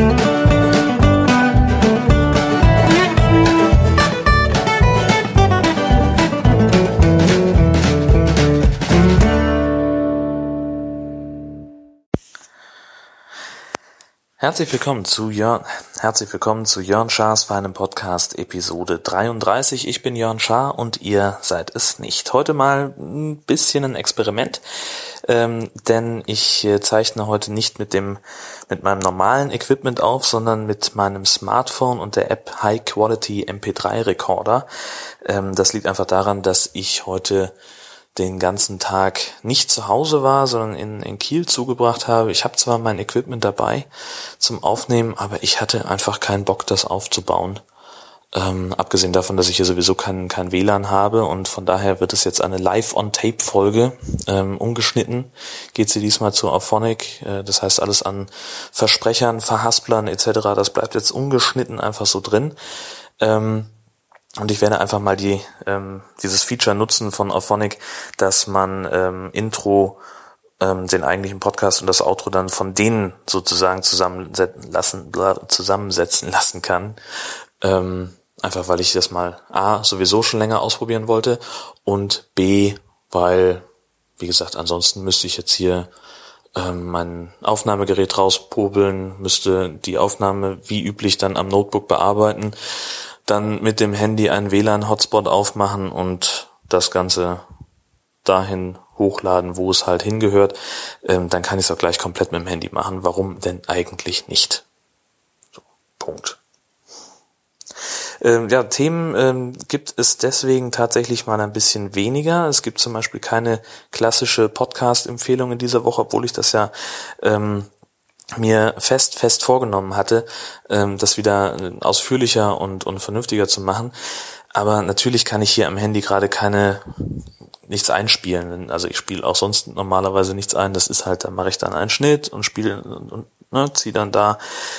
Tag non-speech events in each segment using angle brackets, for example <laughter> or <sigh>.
Thank you. Herzlich willkommen zu Jörn, herzlich willkommen zu Jörn Schars feinem Podcast Episode 33. Ich bin Jörn Schaar und ihr seid es nicht. Heute mal ein bisschen ein Experiment, ähm, denn ich äh, zeichne heute nicht mit dem, mit meinem normalen Equipment auf, sondern mit meinem Smartphone und der App High Quality MP3 Recorder. Ähm, das liegt einfach daran, dass ich heute den ganzen Tag nicht zu Hause war, sondern in, in Kiel zugebracht habe. Ich habe zwar mein Equipment dabei zum Aufnehmen, aber ich hatte einfach keinen Bock, das aufzubauen. Ähm, abgesehen davon, dass ich hier sowieso kein, kein WLAN habe und von daher wird es jetzt eine Live-on-Tape-Folge. Ähm, umgeschnitten geht sie diesmal zu Auphonic. Äh, das heißt, alles an Versprechern, Verhasplern etc., das bleibt jetzt ungeschnitten einfach so drin. Ähm, und ich werde einfach mal die, ähm, dieses Feature nutzen von Auphonic, dass man ähm, Intro, ähm, den eigentlichen Podcast und das Outro dann von denen sozusagen zusammensetzen lassen, zusammensetzen lassen kann. Ähm, einfach weil ich das mal A sowieso schon länger ausprobieren wollte und B, weil, wie gesagt, ansonsten müsste ich jetzt hier ähm, mein Aufnahmegerät rauspobeln, müsste die Aufnahme wie üblich dann am Notebook bearbeiten dann mit dem Handy einen WLAN-Hotspot aufmachen und das Ganze dahin hochladen, wo es halt hingehört, ähm, dann kann ich es auch gleich komplett mit dem Handy machen. Warum denn eigentlich nicht? So, Punkt. Ähm, ja, Themen ähm, gibt es deswegen tatsächlich mal ein bisschen weniger. Es gibt zum Beispiel keine klassische Podcast-Empfehlung in dieser Woche, obwohl ich das ja ähm, mir fest, fest vorgenommen hatte, ähm, das wieder ausführlicher und, und vernünftiger zu machen. Aber natürlich kann ich hier am Handy gerade keine nichts einspielen. Also ich spiele auch sonst normalerweise nichts ein. Das ist halt, da mache ich dann einen Schnitt und spiele und, und ne, ziehe dann da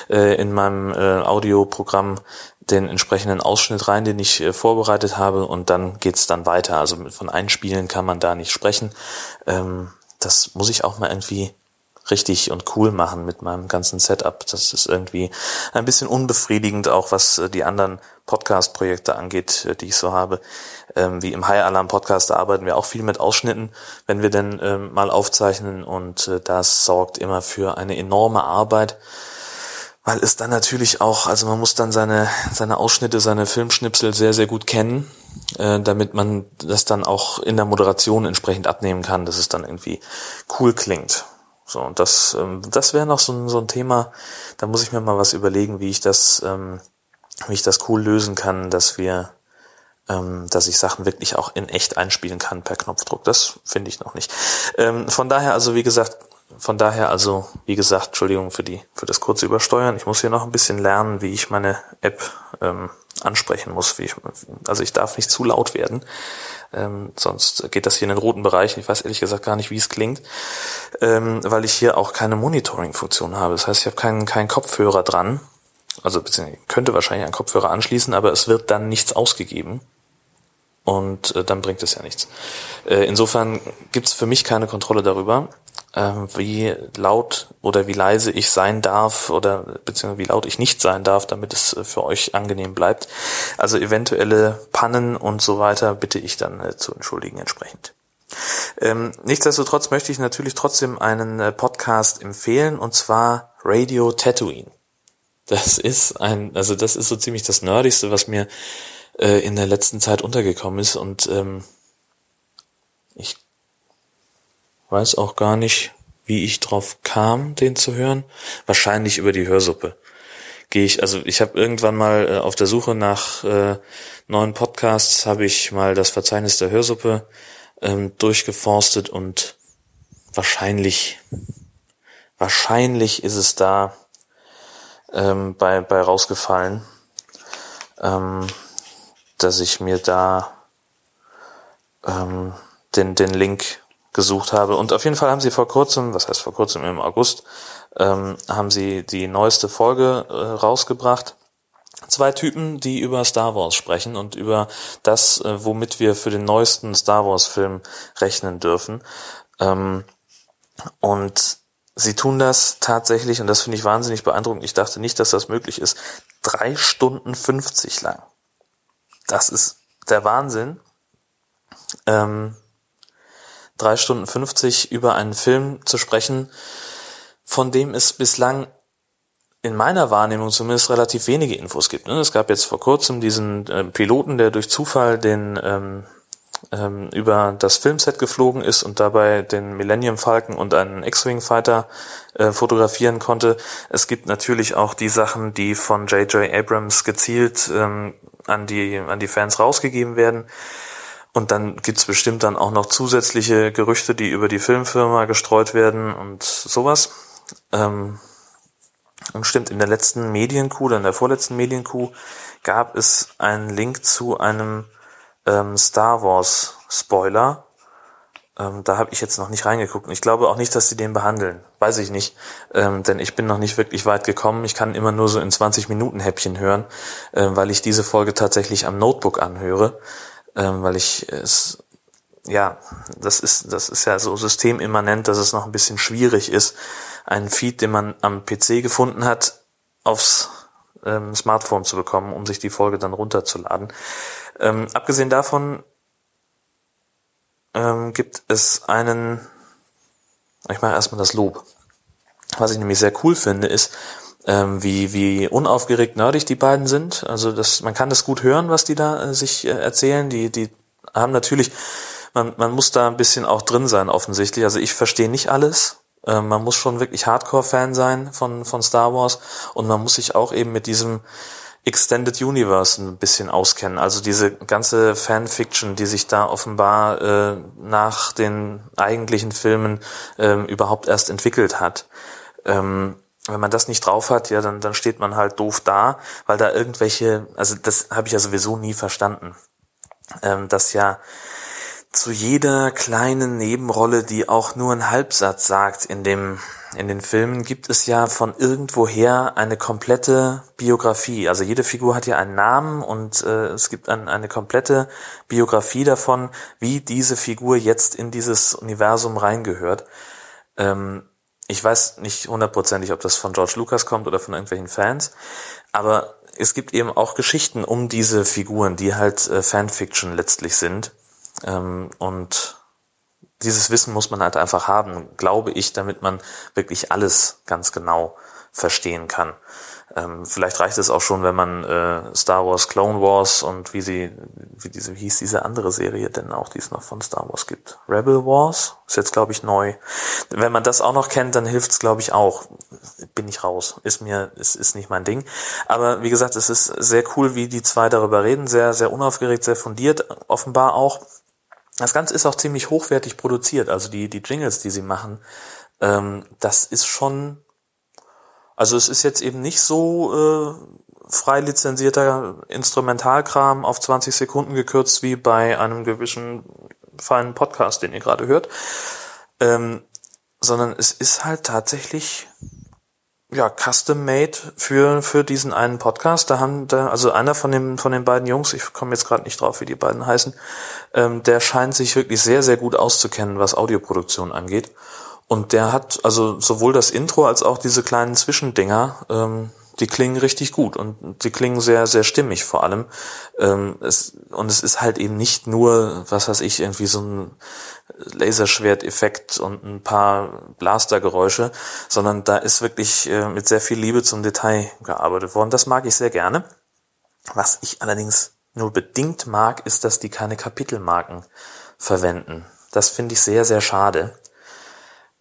äh, in meinem äh, Audioprogramm den entsprechenden Ausschnitt rein, den ich äh, vorbereitet habe und dann geht's dann weiter. Also von Einspielen kann man da nicht sprechen. Ähm, das muss ich auch mal irgendwie richtig und cool machen mit meinem ganzen Setup. Das ist irgendwie ein bisschen unbefriedigend, auch was äh, die anderen Podcast-Projekte angeht, äh, die ich so habe. Ähm, wie im High Alarm Podcast, da arbeiten wir auch viel mit Ausschnitten, wenn wir denn ähm, mal aufzeichnen und äh, das sorgt immer für eine enorme Arbeit, weil es dann natürlich auch, also man muss dann seine, seine Ausschnitte, seine Filmschnipsel sehr, sehr gut kennen, äh, damit man das dann auch in der Moderation entsprechend abnehmen kann, dass es dann irgendwie cool klingt. So, und das, ähm, das wäre noch so ein, so ein Thema, da muss ich mir mal was überlegen, wie ich das, ähm, wie ich das cool lösen kann, dass wir, ähm, dass ich Sachen wirklich auch in echt einspielen kann per Knopfdruck. Das finde ich noch nicht. Ähm, von daher also, wie gesagt, von daher also, wie gesagt, Entschuldigung für die, für das kurze Übersteuern. Ich muss hier noch ein bisschen lernen, wie ich meine App ähm, ansprechen muss. Wie ich, also ich darf nicht zu laut werden. Ähm, sonst geht das hier in den roten Bereich. Ich weiß ehrlich gesagt gar nicht, wie es klingt, ähm, weil ich hier auch keine Monitoring-Funktion habe. Das heißt, ich habe keinen, keinen Kopfhörer dran. Also beziehungsweise könnte wahrscheinlich einen Kopfhörer anschließen, aber es wird dann nichts ausgegeben. Und äh, dann bringt es ja nichts. Äh, insofern gibt es für mich keine Kontrolle darüber wie laut oder wie leise ich sein darf oder beziehungsweise wie laut ich nicht sein darf, damit es äh, für euch angenehm bleibt. Also eventuelle Pannen und so weiter bitte ich dann äh, zu entschuldigen entsprechend. Ähm, nichtsdestotrotz möchte ich natürlich trotzdem einen äh, Podcast empfehlen und zwar Radio Tatooine. Das ist ein, also das ist so ziemlich das Nerdigste, was mir äh, in der letzten Zeit untergekommen ist und ähm, ich weiß auch gar nicht, wie ich drauf kam, den zu hören. Wahrscheinlich über die Hörsuppe. Gehe ich, also ich habe irgendwann mal äh, auf der Suche nach äh, neuen Podcasts habe ich mal das Verzeichnis der Hörsuppe ähm, durchgeforstet und wahrscheinlich, wahrscheinlich ist es da ähm, bei, bei rausgefallen, ähm, dass ich mir da ähm, den, den Link gesucht habe. Und auf jeden Fall haben sie vor kurzem, was heißt vor kurzem im August, ähm, haben sie die neueste Folge äh, rausgebracht. Zwei Typen, die über Star Wars sprechen und über das, äh, womit wir für den neuesten Star Wars Film rechnen dürfen. Ähm, und sie tun das tatsächlich, und das finde ich wahnsinnig beeindruckend. Ich dachte nicht, dass das möglich ist. Drei Stunden 50 lang. Das ist der Wahnsinn. Ähm, drei Stunden 50 über einen Film zu sprechen, von dem es bislang in meiner Wahrnehmung zumindest relativ wenige Infos gibt. Ne? Es gab jetzt vor kurzem diesen äh, Piloten, der durch Zufall den ähm, ähm, über das Filmset geflogen ist und dabei den Millennium Falcon und einen X-Wing Fighter äh, fotografieren konnte. Es gibt natürlich auch die Sachen, die von J.J. Abrams gezielt ähm, an die an die Fans rausgegeben werden. Und dann gibt's bestimmt dann auch noch zusätzliche Gerüchte, die über die Filmfirma gestreut werden und sowas. Ähm, und stimmt, in der letzten Medienkuh oder in der vorletzten Medienkuh gab es einen Link zu einem ähm, Star Wars Spoiler. Ähm, da habe ich jetzt noch nicht reingeguckt. Ich glaube auch nicht, dass sie den behandeln. Weiß ich nicht. Ähm, denn ich bin noch nicht wirklich weit gekommen. Ich kann immer nur so in 20 Minuten Häppchen hören, äh, weil ich diese Folge tatsächlich am Notebook anhöre. Ähm, weil ich es ja, das ist, das ist ja so systemimmanent, dass es noch ein bisschen schwierig ist, einen Feed, den man am PC gefunden hat, aufs ähm, Smartphone zu bekommen, um sich die Folge dann runterzuladen. Ähm, abgesehen davon ähm, gibt es einen, ich mache erstmal das Lob. Was ich nämlich sehr cool finde, ist, ähm, wie, wie unaufgeregt nerdig die beiden sind. Also das, man kann das gut hören, was die da äh, sich äh, erzählen. Die, die haben natürlich, man, man muss da ein bisschen auch drin sein, offensichtlich. Also ich verstehe nicht alles. Ähm, man muss schon wirklich Hardcore-Fan sein von, von Star Wars und man muss sich auch eben mit diesem Extended Universe ein bisschen auskennen. Also diese ganze Fanfiction, die sich da offenbar äh, nach den eigentlichen Filmen ähm, überhaupt erst entwickelt hat. Ähm, wenn man das nicht drauf hat, ja, dann, dann steht man halt doof da, weil da irgendwelche, also das habe ich ja sowieso nie verstanden, ähm, dass ja zu jeder kleinen Nebenrolle, die auch nur einen Halbsatz sagt in dem in den Filmen gibt es ja von irgendwoher eine komplette Biografie. Also jede Figur hat ja einen Namen und äh, es gibt ein, eine komplette Biografie davon, wie diese Figur jetzt in dieses Universum reingehört. Ähm, ich weiß nicht hundertprozentig, ob das von George Lucas kommt oder von irgendwelchen Fans, aber es gibt eben auch Geschichten um diese Figuren, die halt äh, Fanfiction letztlich sind. Ähm, und dieses Wissen muss man halt einfach haben, glaube ich, damit man wirklich alles ganz genau verstehen kann. Ähm, vielleicht reicht es auch schon, wenn man äh, Star Wars Clone Wars und wie sie, wie diese, wie hieß diese andere Serie denn auch, die es noch von Star Wars gibt. Rebel Wars ist jetzt, glaube ich, neu. Wenn man das auch noch kennt, dann hilft es, glaube ich, auch. Bin ich raus. Ist mir, ist, ist nicht mein Ding. Aber wie gesagt, es ist sehr cool, wie die zwei darüber reden. Sehr, sehr unaufgeregt, sehr fundiert, offenbar auch. Das Ganze ist auch ziemlich hochwertig produziert. Also die, die Jingles, die sie machen, ähm, das ist schon, also es ist jetzt eben nicht so äh, frei lizenzierter Instrumentalkram auf 20 Sekunden gekürzt wie bei einem gewissen feinen Podcast, den ihr gerade hört, ähm, sondern es ist halt tatsächlich ja, custom made für, für diesen einen Podcast. Da haben da, also einer von den, von den beiden Jungs, ich komme jetzt gerade nicht drauf, wie die beiden heißen, ähm, der scheint sich wirklich sehr, sehr gut auszukennen, was Audioproduktion angeht. Und der hat also sowohl das Intro als auch diese kleinen Zwischendinger, ähm, die klingen richtig gut und die klingen sehr, sehr stimmig vor allem. Ähm, es, und es ist halt eben nicht nur, was weiß ich, irgendwie so ein Laserschwert-Effekt und ein paar Blastergeräusche, sondern da ist wirklich äh, mit sehr viel Liebe zum Detail gearbeitet worden. Das mag ich sehr gerne. Was ich allerdings nur bedingt mag, ist, dass die keine Kapitelmarken verwenden. Das finde ich sehr, sehr schade.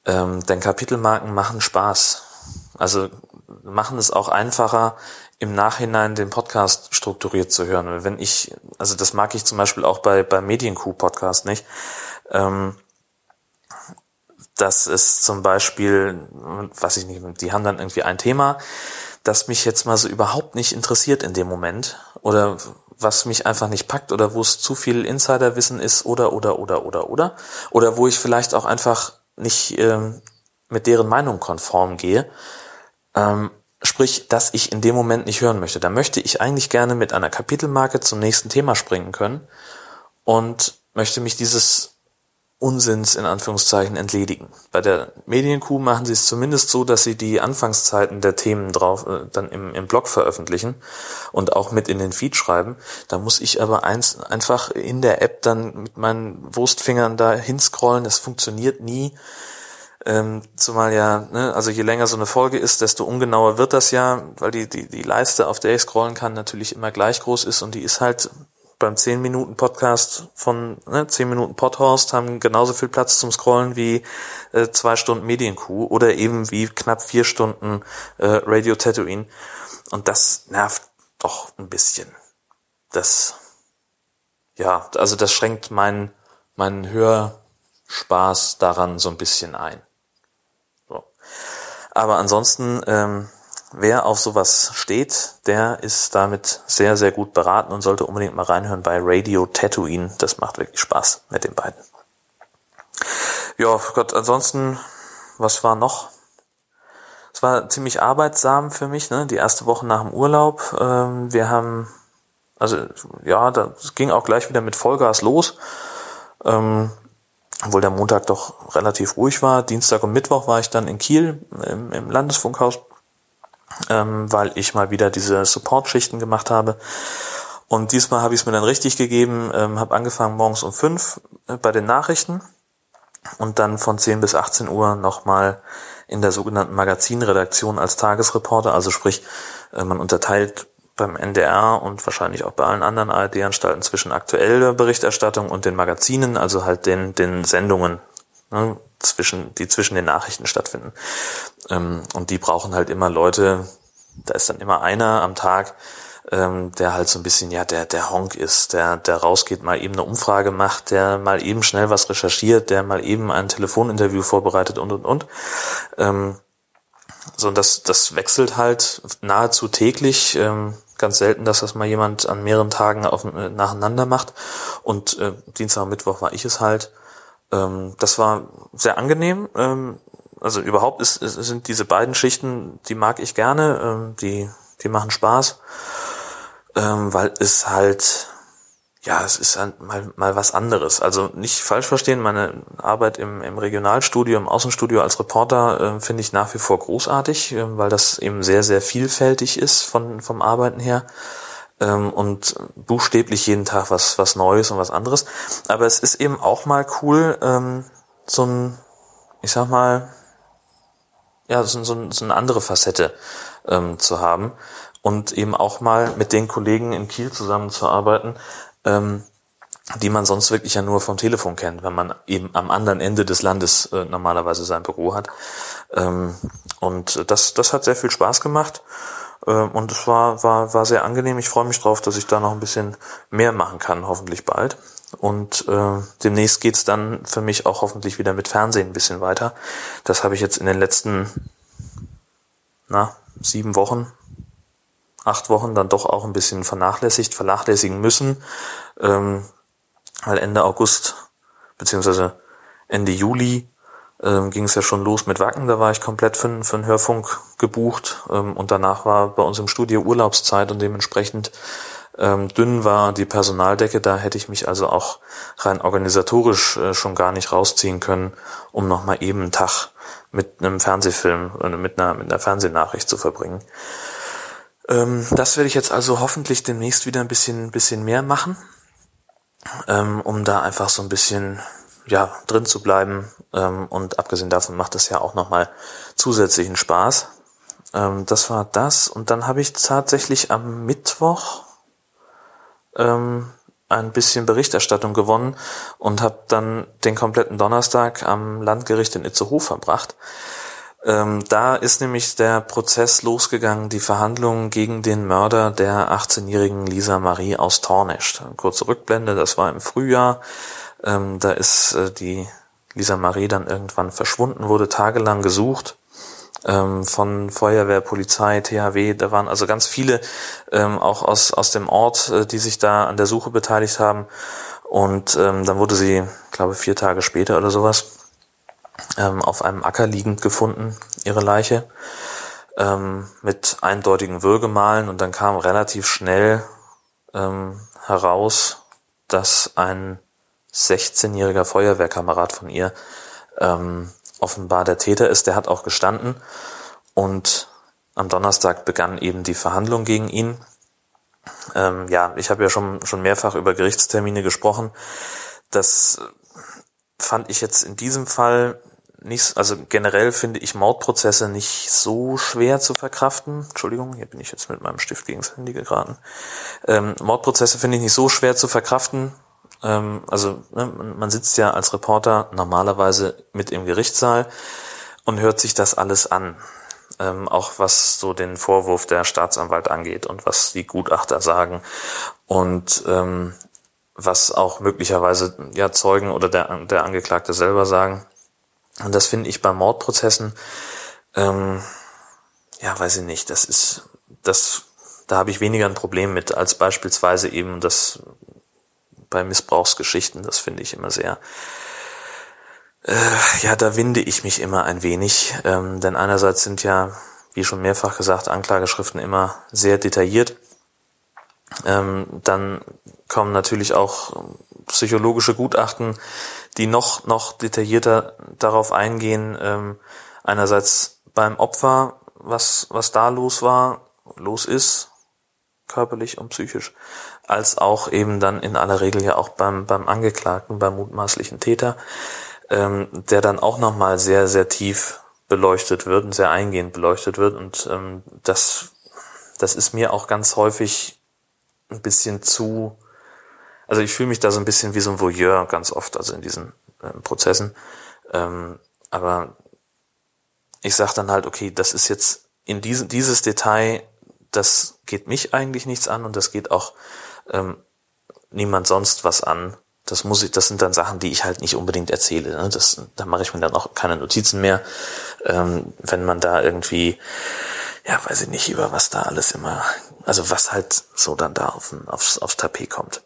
Ähm, denn Kapitelmarken machen Spaß. Also machen es auch einfacher, im Nachhinein den Podcast strukturiert zu hören. Wenn ich, also das mag ich zum Beispiel auch bei, bei Medienkuh Podcast nicht, ähm, dass es zum Beispiel, was ich nicht, die haben dann irgendwie ein Thema, das mich jetzt mal so überhaupt nicht interessiert in dem Moment oder was mich einfach nicht packt oder wo es zu viel Insiderwissen ist oder oder oder oder oder oder wo ich vielleicht auch einfach nicht ähm, mit deren Meinung konform gehe, ähm, sprich, dass ich in dem Moment nicht hören möchte. Da möchte ich eigentlich gerne mit einer Kapitelmarke zum nächsten Thema springen können und möchte mich dieses Unsinns in Anführungszeichen entledigen. Bei der Medienkuh machen sie es zumindest so, dass sie die Anfangszeiten der Themen drauf äh, dann im, im Blog veröffentlichen und auch mit in den Feed schreiben. Da muss ich aber eins einfach in der App dann mit meinen Wurstfingern da hinscrollen. Das funktioniert nie. Ähm, zumal ja, ne, also je länger so eine Folge ist, desto ungenauer wird das ja, weil die, die, die Leiste, auf der ich scrollen kann, natürlich immer gleich groß ist und die ist halt beim 10 Minuten Podcast von ne, 10 Minuten Podhorst haben genauso viel Platz zum Scrollen wie äh, zwei Stunden Medienkuh oder eben wie knapp vier Stunden äh, Radio Tatooine. Und das nervt doch ein bisschen. Das, ja, also das schränkt meinen, meinen Hörspaß daran so ein bisschen ein. So. Aber ansonsten, ähm, wer auf sowas steht, der ist damit sehr, sehr gut beraten und sollte unbedingt mal reinhören bei Radio Tatooine. Das macht wirklich Spaß mit den beiden. Ja, Gott, ansonsten, was war noch? Es war ziemlich arbeitsam für mich, ne? Die erste Woche nach dem Urlaub. Ähm, wir haben, also ja, das ging auch gleich wieder mit Vollgas los. Ähm, obwohl der Montag doch relativ ruhig war. Dienstag und Mittwoch war ich dann in Kiel im, im Landesfunkhaus ähm, weil ich mal wieder diese Support-Schichten gemacht habe. Und diesmal habe ich es mir dann richtig gegeben, ähm, habe angefangen morgens um fünf äh, bei den Nachrichten und dann von 10 bis 18 Uhr nochmal in der sogenannten Magazinredaktion als Tagesreporter, also sprich, äh, man unterteilt beim NDR und wahrscheinlich auch bei allen anderen ARD-Anstalten zwischen aktueller Berichterstattung und den Magazinen, also halt den, den Sendungen, ne, zwischen, die zwischen den Nachrichten stattfinden. Ähm, und die brauchen halt immer Leute, da ist dann immer einer am Tag, ähm, der halt so ein bisschen, ja, der, der Honk ist, der, der rausgeht, mal eben eine Umfrage macht, der mal eben schnell was recherchiert, der mal eben ein Telefoninterview vorbereitet und, und, und. Ähm, so, und das, das wechselt halt nahezu täglich. Ähm, ganz selten, dass das mal jemand an mehreren Tagen auf, äh, nacheinander macht. Und äh, Dienstag und Mittwoch war ich es halt. Ähm, das war sehr angenehm. Ähm, also überhaupt ist, ist, sind diese beiden Schichten, die mag ich gerne, ähm, die, die machen Spaß, ähm, weil es halt, ja, es ist halt mal, mal was anderes. Also nicht falsch verstehen, meine Arbeit im, im Regionalstudio, im Außenstudio als Reporter äh, finde ich nach wie vor großartig, äh, weil das eben sehr, sehr vielfältig ist von, vom Arbeiten her ähm, und buchstäblich jeden Tag was, was Neues und was anderes. Aber es ist eben auch mal cool, ähm, so ein, ich sag mal, ja, so, so, so eine andere Facette ähm, zu haben und eben auch mal mit den Kollegen in Kiel zusammenzuarbeiten, ähm, die man sonst wirklich ja nur vom Telefon kennt, wenn man eben am anderen Ende des Landes äh, normalerweise sein Büro hat. Ähm, und das, das hat sehr viel Spaß gemacht. Ähm, und es war, war, war sehr angenehm. Ich freue mich drauf, dass ich da noch ein bisschen mehr machen kann, hoffentlich bald. Und äh, demnächst geht's dann für mich auch hoffentlich wieder mit Fernsehen ein bisschen weiter. Das habe ich jetzt in den letzten na, sieben Wochen, acht Wochen dann doch auch ein bisschen vernachlässigt, vernachlässigen müssen. Ähm, weil Ende August beziehungsweise Ende Juli ähm, ging es ja schon los mit Wacken, da war ich komplett für, für einen Hörfunk gebucht. Ähm, und danach war bei uns im Studio Urlaubszeit und dementsprechend ähm, dünn war die Personaldecke, da hätte ich mich also auch rein organisatorisch äh, schon gar nicht rausziehen können, um nochmal eben einen Tag mit einem Fernsehfilm oder mit einer, mit einer Fernsehnachricht zu verbringen. Ähm, das werde ich jetzt also hoffentlich demnächst wieder ein bisschen, bisschen mehr machen, ähm, um da einfach so ein bisschen ja, drin zu bleiben. Ähm, und abgesehen davon macht es ja auch nochmal zusätzlichen Spaß. Ähm, das war das. Und dann habe ich tatsächlich am Mittwoch ähm, ein bisschen Berichterstattung gewonnen und habe dann den kompletten Donnerstag am Landgericht in Itzehoe verbracht. Ähm, da ist nämlich der Prozess losgegangen, die Verhandlungen gegen den Mörder der 18-jährigen Lisa Marie aus Tornesch. Kurze Rückblende, das war im Frühjahr. Ähm, da ist äh, die Lisa Marie dann irgendwann verschwunden, wurde tagelang gesucht ähm, von Feuerwehr, Polizei, THW. Da waren also ganz viele ähm, auch aus, aus dem Ort, äh, die sich da an der Suche beteiligt haben. Und ähm, dann wurde sie, glaube vier Tage später oder sowas, ähm, auf einem Acker liegend gefunden, ihre Leiche, ähm, mit eindeutigen Würgemalen. Und dann kam relativ schnell ähm, heraus, dass ein 16-jähriger Feuerwehrkamerad von ihr ähm, offenbar der Täter ist. Der hat auch gestanden und am Donnerstag begann eben die Verhandlung gegen ihn. Ähm, ja, ich habe ja schon, schon mehrfach über Gerichtstermine gesprochen. Das fand ich jetzt in diesem Fall nicht, also generell finde ich Mordprozesse nicht so schwer zu verkraften. Entschuldigung, hier bin ich jetzt mit meinem Stift gegen das Handy geraten. Ähm, Mordprozesse finde ich nicht so schwer zu verkraften. Ähm, also ne, man sitzt ja als Reporter normalerweise mit im Gerichtssaal und hört sich das alles an. Ähm, auch was so den Vorwurf der Staatsanwalt angeht und was die Gutachter sagen. Und ähm, was auch möglicherweise ja Zeugen oder der, der Angeklagte selber sagen. Und das finde ich bei Mordprozessen, ähm, ja, weiß ich nicht, das ist, das, da habe ich weniger ein Problem mit, als beispielsweise eben das bei Missbrauchsgeschichten, das finde ich immer sehr, äh, ja, da winde ich mich immer ein wenig, ähm, denn einerseits sind ja, wie schon mehrfach gesagt, Anklageschriften immer sehr detailliert. Ähm, dann kommen natürlich auch psychologische Gutachten, die noch, noch detaillierter darauf eingehen, ähm, einerseits beim Opfer, was, was da los war, los ist, körperlich und psychisch, als auch eben dann in aller Regel ja auch beim, beim Angeklagten, beim mutmaßlichen Täter, ähm, der dann auch nochmal sehr, sehr tief beleuchtet wird und sehr eingehend beleuchtet wird. Und ähm, das, das ist mir auch ganz häufig ein bisschen zu, also ich fühle mich da so ein bisschen wie so ein Voyeur ganz oft, also in diesen äh, Prozessen. Ähm, aber ich sage dann halt, okay, das ist jetzt in diesem dieses Detail, das geht mich eigentlich nichts an und das geht auch ähm, niemand sonst was an. Das muss ich, das sind dann Sachen, die ich halt nicht unbedingt erzähle. Ne? Das, da mache ich mir dann auch keine Notizen mehr, ähm, wenn man da irgendwie, ja, weiß ich nicht, über was da alles immer, also was halt so dann da auf, aufs, aufs Tapet kommt.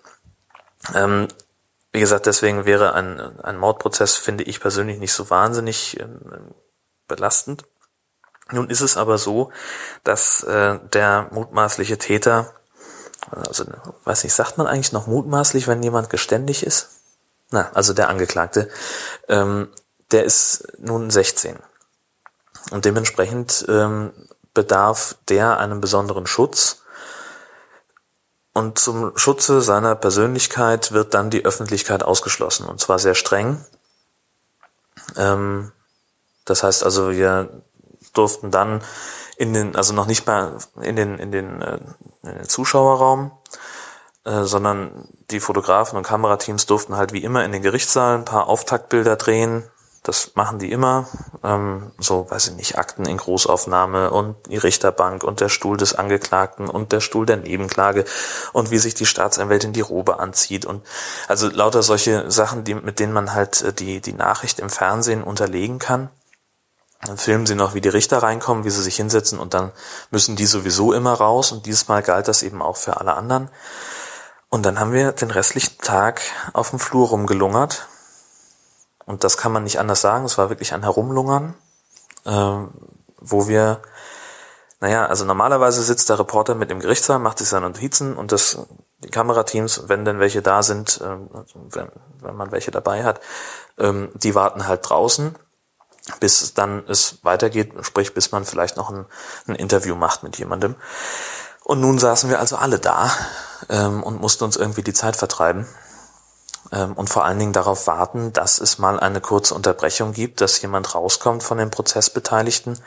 Ähm, wie gesagt, deswegen wäre ein, ein Mordprozess, finde ich persönlich, nicht so wahnsinnig ähm, belastend. Nun ist es aber so, dass äh, der mutmaßliche Täter, also weiß nicht, sagt man eigentlich noch mutmaßlich, wenn jemand geständig ist? Na, also der Angeklagte, ähm, der ist nun 16. Und dementsprechend ähm, bedarf der einem besonderen Schutz und zum Schutze seiner Persönlichkeit wird dann die Öffentlichkeit ausgeschlossen, und zwar sehr streng. Ähm, das heißt also, wir durften dann in den, also noch nicht mal in den, in den, äh, in den Zuschauerraum, äh, sondern die Fotografen und Kamerateams durften halt wie immer in den Gerichtssaal ein paar Auftaktbilder drehen, das machen die immer. Ähm, so, weiß ich nicht, Akten in Großaufnahme und die Richterbank und der Stuhl des Angeklagten und der Stuhl der Nebenklage und wie sich die Staatsanwältin die Robe anzieht und also lauter solche Sachen, die, mit denen man halt äh, die, die Nachricht im Fernsehen unterlegen kann. Dann filmen sie noch, wie die Richter reinkommen, wie sie sich hinsetzen und dann müssen die sowieso immer raus und dieses Mal galt das eben auch für alle anderen. Und dann haben wir den restlichen Tag auf dem Flur rumgelungert und das kann man nicht anders sagen. Es war wirklich ein Herumlungern, äh, wo wir, naja, also normalerweise sitzt der Reporter mit im Gerichtssaal, macht sich seine Notizen und das, die Kamerateams, wenn denn welche da sind, äh, wenn, wenn man welche dabei hat, ähm, die warten halt draußen, bis dann es weitergeht, sprich bis man vielleicht noch ein, ein Interview macht mit jemandem. Und nun saßen wir also alle da ähm, und mussten uns irgendwie die Zeit vertreiben ähm, und vor allen Dingen darauf warten, dass es mal eine kurze Unterbrechung gibt, dass jemand rauskommt von den Prozessbeteiligten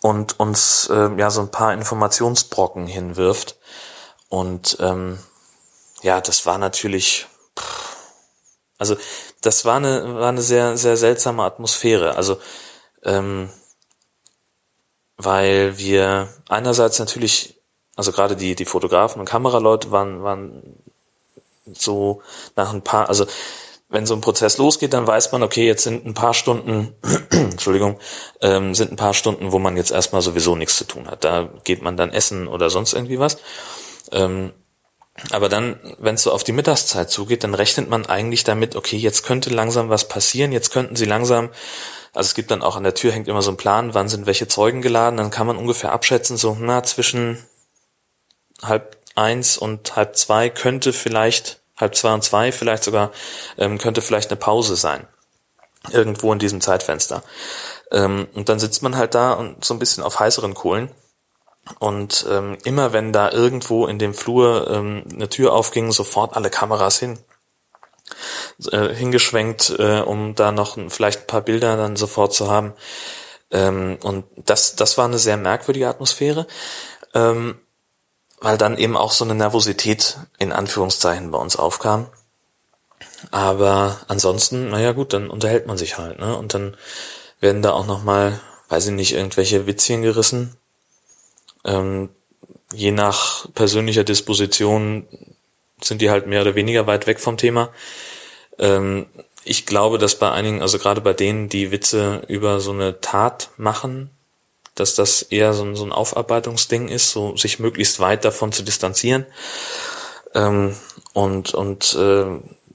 und uns äh, ja so ein paar Informationsbrocken hinwirft. Und ähm, ja, das war natürlich, also das war eine war eine sehr sehr seltsame Atmosphäre. Also ähm, weil wir einerseits natürlich, also gerade die die Fotografen und Kameraleute waren waren so nach ein paar, also wenn so ein Prozess losgeht, dann weiß man, okay, jetzt sind ein paar Stunden, <clears throat> Entschuldigung, ähm, sind ein paar Stunden, wo man jetzt erstmal sowieso nichts zu tun hat. Da geht man dann essen oder sonst irgendwie was. Ähm, aber dann, wenn es so auf die Mittagszeit zugeht, dann rechnet man eigentlich damit, okay, jetzt könnte langsam was passieren, jetzt könnten sie langsam, also es gibt dann auch an der Tür hängt immer so ein Plan, wann sind welche Zeugen geladen, dann kann man ungefähr abschätzen, so, na, zwischen halb eins und halb zwei könnte vielleicht, halb zwei und zwei vielleicht sogar, ähm, könnte vielleicht eine Pause sein. Irgendwo in diesem Zeitfenster. Ähm, und dann sitzt man halt da und so ein bisschen auf heißeren Kohlen. Und ähm, immer wenn da irgendwo in dem Flur ähm, eine Tür aufging, sofort alle Kameras hin. Äh, hingeschwenkt, äh, um da noch vielleicht ein paar Bilder dann sofort zu haben. Ähm, und das, das war eine sehr merkwürdige Atmosphäre. Ähm, weil dann eben auch so eine Nervosität in Anführungszeichen bei uns aufkam. Aber ansonsten, naja gut, dann unterhält man sich halt, ne? Und dann werden da auch nochmal, weiß ich nicht, irgendwelche Witzchen gerissen. Ähm, je nach persönlicher Disposition sind die halt mehr oder weniger weit weg vom Thema. Ähm, ich glaube, dass bei einigen, also gerade bei denen, die Witze über so eine Tat machen, dass das eher so ein, so ein Aufarbeitungsding ist, so sich möglichst weit davon zu distanzieren ähm, und und äh,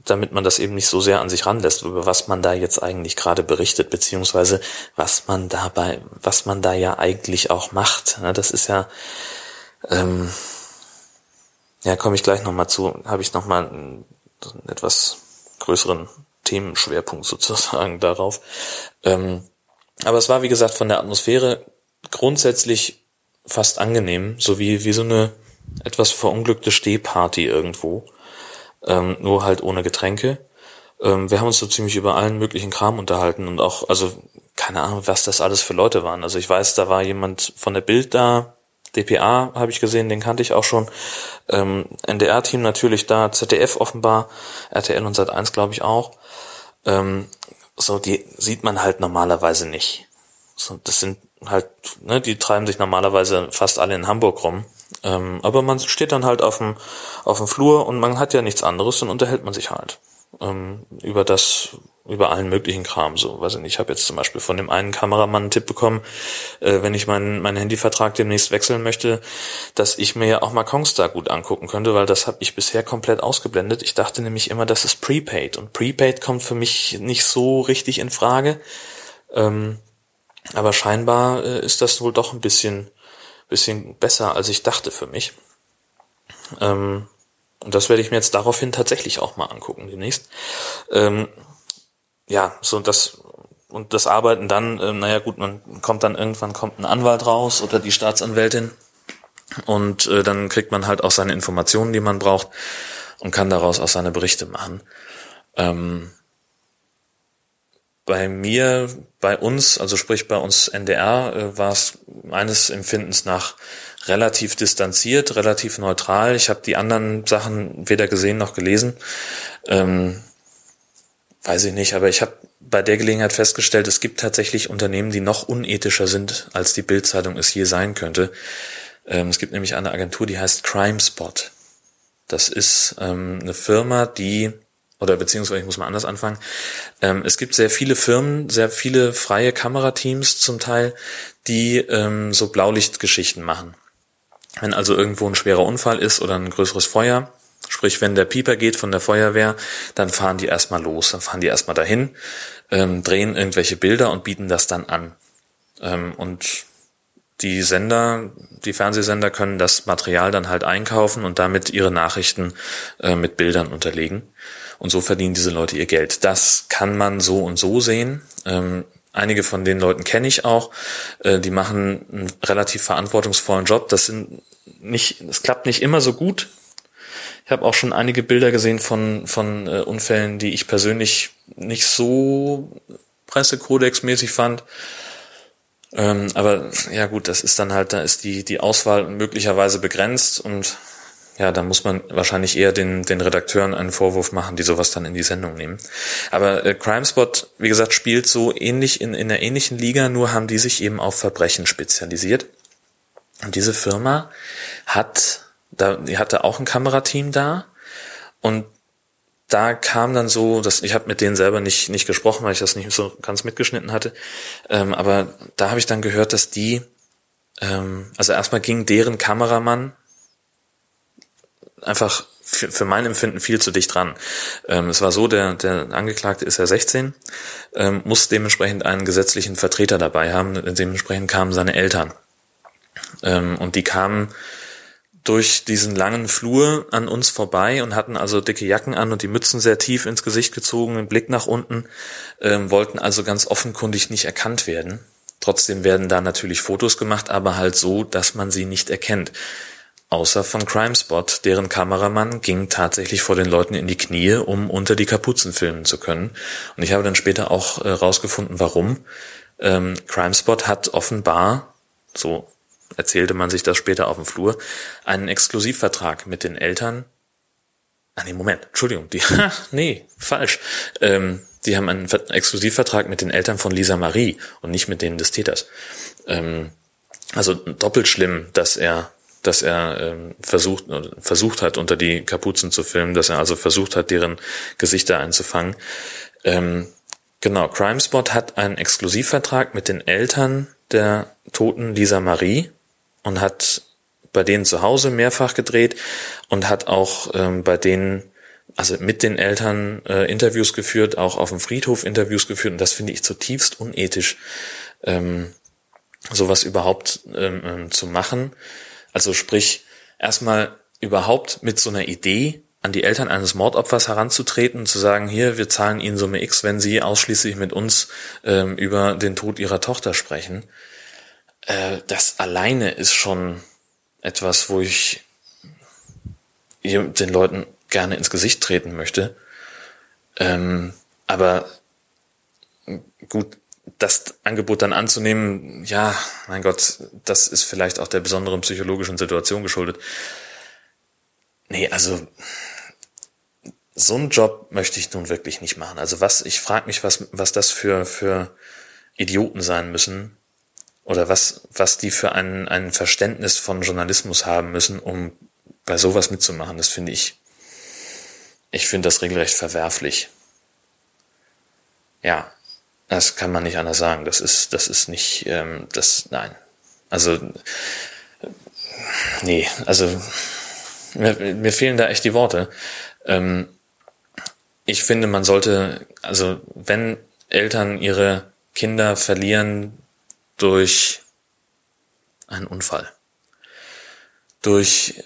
damit man das eben nicht so sehr an sich ranlässt, über was man da jetzt eigentlich gerade berichtet, beziehungsweise was man dabei, was man da ja eigentlich auch macht. Ja, das ist ja, ähm, ja, komme ich gleich nochmal zu, habe ich nochmal einen, einen etwas größeren Themenschwerpunkt sozusagen <laughs> darauf. Ähm, aber es war, wie gesagt, von der Atmosphäre grundsätzlich fast angenehm, so wie, wie so eine etwas verunglückte Stehparty irgendwo, ähm, nur halt ohne Getränke. Ähm, wir haben uns so ziemlich über allen möglichen Kram unterhalten und auch, also keine Ahnung, was das alles für Leute waren. Also ich weiß, da war jemand von der Bild da, DPA habe ich gesehen, den kannte ich auch schon. Ähm, NDR-Team natürlich da, ZDF offenbar, RTL und Sat1 glaube ich auch. Ähm, so, die sieht man halt normalerweise nicht. So, das sind halt, ne, die treiben sich normalerweise fast alle in Hamburg rum. Ähm, aber man steht dann halt auf dem, auf dem Flur und man hat ja nichts anderes, dann unterhält man sich halt ähm, über das, über allen möglichen Kram. So, weiß ich nicht, ich habe jetzt zum Beispiel von dem einen Kameramann einen Tipp bekommen, äh, wenn ich meinen mein Handyvertrag demnächst wechseln möchte, dass ich mir ja auch mal Kongstar gut angucken könnte, weil das habe ich bisher komplett ausgeblendet. Ich dachte nämlich immer, das ist Prepaid und Prepaid kommt für mich nicht so richtig in Frage. Ähm, aber scheinbar äh, ist das wohl doch ein bisschen, bisschen besser, als ich dachte für mich. Ähm, und das werde ich mir jetzt daraufhin tatsächlich auch mal angucken demnächst. Ähm, ja, so das und das Arbeiten dann, äh, naja gut, man kommt dann irgendwann kommt ein Anwalt raus oder die Staatsanwältin und äh, dann kriegt man halt auch seine Informationen, die man braucht und kann daraus auch seine Berichte machen. Ähm, bei mir, bei uns, also sprich bei uns NDR, äh, war es meines Empfindens nach relativ distanziert, relativ neutral. Ich habe die anderen Sachen weder gesehen noch gelesen. Ähm, weiß ich nicht, aber ich habe bei der Gelegenheit festgestellt, es gibt tatsächlich Unternehmen, die noch unethischer sind, als die Bildzeitung es je sein könnte. Ähm, es gibt nämlich eine Agentur, die heißt Crime Spot. Das ist ähm, eine Firma, die oder beziehungsweise ich muss mal anders anfangen. Ähm, es gibt sehr viele Firmen, sehr viele freie Kamerateams zum Teil, die ähm, so Blaulichtgeschichten machen. Wenn also irgendwo ein schwerer Unfall ist oder ein größeres Feuer, sprich wenn der Pieper geht von der Feuerwehr, dann fahren die erstmal los, dann fahren die erstmal dahin, ähm, drehen irgendwelche Bilder und bieten das dann an. Ähm, und die Sender, die Fernsehsender können das Material dann halt einkaufen und damit ihre Nachrichten äh, mit Bildern unterlegen. Und so verdienen diese Leute ihr Geld. Das kann man so und so sehen. Ähm, einige von den Leuten kenne ich auch. Äh, die machen einen relativ verantwortungsvollen Job. Das sind nicht, es klappt nicht immer so gut. Ich habe auch schon einige Bilder gesehen von, von äh, Unfällen, die ich persönlich nicht so pressekodex-mäßig fand. Ähm, aber ja gut, das ist dann halt, da ist die, die Auswahl möglicherweise begrenzt und ja, da muss man wahrscheinlich eher den, den Redakteuren einen Vorwurf machen, die sowas dann in die Sendung nehmen. Aber äh, CrimeSpot, wie gesagt, spielt so ähnlich in, in einer ähnlichen Liga, nur haben die sich eben auf Verbrechen spezialisiert. Und diese Firma hat, da, die hatte auch ein Kamerateam da und da kam dann so, dass ich habe mit denen selber nicht nicht gesprochen, weil ich das nicht so ganz mitgeschnitten hatte. Ähm, aber da habe ich dann gehört, dass die, ähm, also erstmal ging deren Kameramann einfach für, für mein Empfinden viel zu dicht dran. Ähm, es war so, der, der Angeklagte ist ja 16, ähm, muss dementsprechend einen gesetzlichen Vertreter dabei haben. Dementsprechend kamen seine Eltern. Ähm, und die kamen durch diesen langen Flur an uns vorbei und hatten also dicke Jacken an und die Mützen sehr tief ins Gesicht gezogen, den Blick nach unten, ähm, wollten also ganz offenkundig nicht erkannt werden. Trotzdem werden da natürlich Fotos gemacht, aber halt so, dass man sie nicht erkennt. Außer von Crimespot, deren Kameramann ging tatsächlich vor den Leuten in die Knie, um unter die Kapuzen filmen zu können. Und ich habe dann später auch äh, rausgefunden, warum. Ähm, Crimespot hat offenbar, so erzählte man sich das später auf dem Flur, einen Exklusivvertrag mit den Eltern. Ah nee, Moment, Entschuldigung, die, <laughs> nee, falsch. Ähm, die haben einen Exklusivvertrag mit den Eltern von Lisa Marie und nicht mit denen des Täters. Ähm, also doppelt schlimm, dass er dass er ähm, versucht, versucht hat, unter die Kapuzen zu filmen, dass er also versucht hat, deren Gesichter einzufangen. Ähm, genau, Crimespot hat einen Exklusivvertrag mit den Eltern der toten Lisa Marie und hat bei denen zu Hause mehrfach gedreht und hat auch ähm, bei denen, also mit den Eltern äh, Interviews geführt, auch auf dem Friedhof Interviews geführt und das finde ich zutiefst unethisch, ähm, sowas überhaupt ähm, ähm zu machen. Also sprich, erstmal überhaupt mit so einer Idee an die Eltern eines Mordopfers heranzutreten und zu sagen, hier, wir zahlen Ihnen Summe X, wenn Sie ausschließlich mit uns ähm, über den Tod Ihrer Tochter sprechen. Äh, das alleine ist schon etwas, wo ich den Leuten gerne ins Gesicht treten möchte. Ähm, aber gut, das Angebot dann anzunehmen, ja, mein Gott, das ist vielleicht auch der besonderen psychologischen Situation geschuldet. Nee, also so einen Job möchte ich nun wirklich nicht machen. Also was, ich frage mich, was, was das für, für Idioten sein müssen oder was, was die für ein, ein Verständnis von Journalismus haben müssen, um bei sowas mitzumachen. Das finde ich, ich finde das regelrecht verwerflich. Ja, das kann man nicht anders sagen. Das ist, das ist nicht, ähm, das, nein. Also, nee, also, mir, mir fehlen da echt die Worte. Ähm, ich finde, man sollte, also, wenn Eltern ihre Kinder verlieren durch einen Unfall, durch,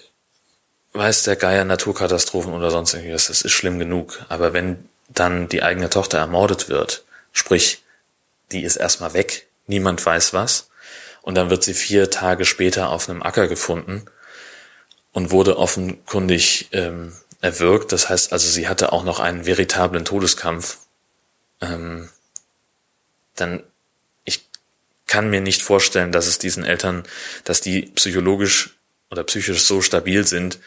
weiß der Geier, Naturkatastrophen oder sonst irgendwas, das ist schlimm genug. Aber wenn dann die eigene Tochter ermordet wird, Sprich, die ist erstmal weg, niemand weiß was, und dann wird sie vier Tage später auf einem Acker gefunden und wurde offenkundig ähm, erwürgt. Das heißt also, sie hatte auch noch einen veritablen Todeskampf. Ähm, dann ich kann mir nicht vorstellen, dass es diesen Eltern, dass die psychologisch oder psychisch so stabil sind,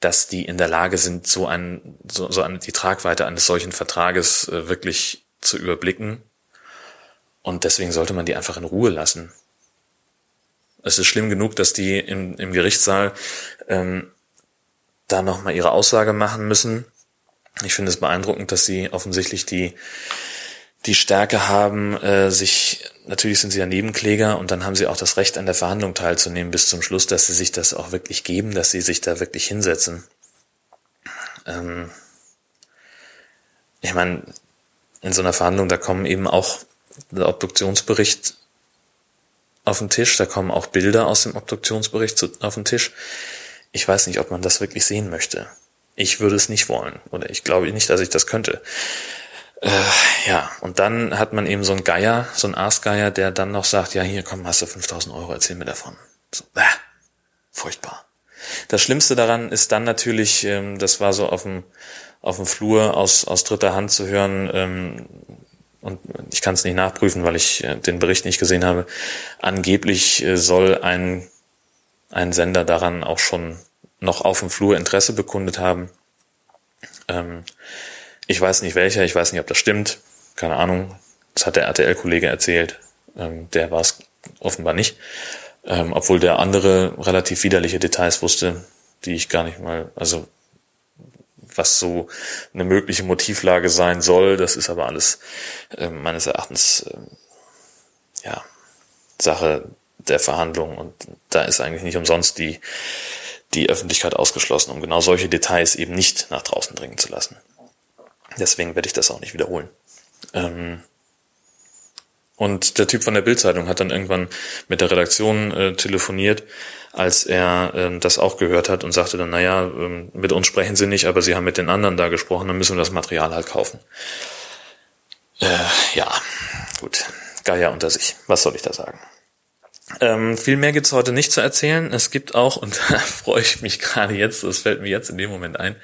dass die in der Lage sind, so ein, so, so eine, die Tragweite eines solchen Vertrages äh, wirklich zu überblicken. Und deswegen sollte man die einfach in Ruhe lassen. Es ist schlimm genug, dass die im, im Gerichtssaal ähm, da nochmal ihre Aussage machen müssen. Ich finde es beeindruckend, dass sie offensichtlich die, die Stärke haben, äh, sich, natürlich sind sie ja Nebenkläger und dann haben sie auch das Recht, an der Verhandlung teilzunehmen bis zum Schluss, dass sie sich das auch wirklich geben, dass sie sich da wirklich hinsetzen. Ähm, ich meine, in so einer Verhandlung, da kommen eben auch der Obduktionsbericht auf den Tisch, da kommen auch Bilder aus dem Obduktionsbericht auf den Tisch. Ich weiß nicht, ob man das wirklich sehen möchte. Ich würde es nicht wollen oder ich glaube nicht, dass ich das könnte. Äh, ja, und dann hat man eben so einen Geier, so einen Aasgeier, der dann noch sagt, ja, hier komm, hast du 5000 Euro, erzähl mir davon. So, bäh, furchtbar. Das Schlimmste daran ist dann natürlich, ähm, das war so auf dem auf dem Flur aus, aus dritter Hand zu hören, ähm, und ich kann es nicht nachprüfen, weil ich äh, den Bericht nicht gesehen habe. Angeblich äh, soll ein, ein Sender daran auch schon noch auf dem Flur Interesse bekundet haben. Ähm, ich weiß nicht welcher, ich weiß nicht, ob das stimmt. Keine Ahnung. Das hat der RTL-Kollege erzählt. Ähm, der war es offenbar nicht. Ähm, obwohl der andere relativ widerliche Details wusste, die ich gar nicht mal, also was so eine mögliche Motivlage sein soll. Das ist aber alles äh, meines Erachtens äh, ja Sache der Verhandlungen und da ist eigentlich nicht umsonst die die Öffentlichkeit ausgeschlossen, um genau solche Details eben nicht nach draußen dringen zu lassen. Deswegen werde ich das auch nicht wiederholen. Ähm, Und der Typ von der Bildzeitung hat dann irgendwann mit der Redaktion äh, telefoniert, als er äh, das auch gehört hat und sagte dann, naja, äh, mit uns sprechen sie nicht, aber sie haben mit den anderen da gesprochen, dann müssen wir das Material halt kaufen. Äh, ja, gut. Geier unter sich. Was soll ich da sagen? Ähm, viel mehr gibt's heute nicht zu erzählen. Es gibt auch, und <laughs> da freue ich mich gerade jetzt, das fällt mir jetzt in dem Moment ein,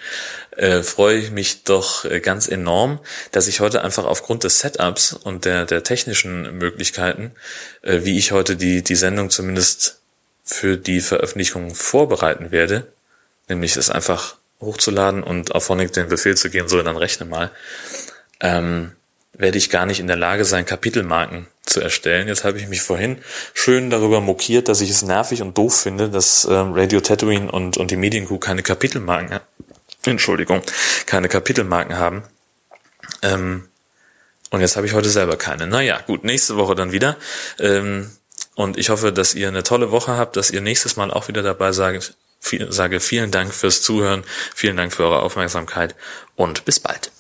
äh, freue ich mich doch äh, ganz enorm, dass ich heute einfach aufgrund des Setups und der, der technischen Möglichkeiten, äh, wie ich heute die, die Sendung zumindest für die Veröffentlichung vorbereiten werde, nämlich es einfach hochzuladen und auf Honig den Befehl zu geben, so dann rechne mal, ähm, werde ich gar nicht in der Lage sein, Kapitelmarken zu erstellen. Jetzt habe ich mich vorhin schön darüber mokiert, dass ich es nervig und doof finde, dass äh, Radio Tatooine und, und die Mediencrew keine Kapitelmarken, Entschuldigung, keine Kapitelmarken haben. Ähm, und jetzt habe ich heute selber keine. Naja, gut, nächste Woche dann wieder. Ähm, und ich hoffe, dass ihr eine tolle Woche habt, dass ihr nächstes Mal auch wieder dabei sagt. Viel, sage vielen Dank fürs Zuhören, vielen Dank für eure Aufmerksamkeit und bis bald.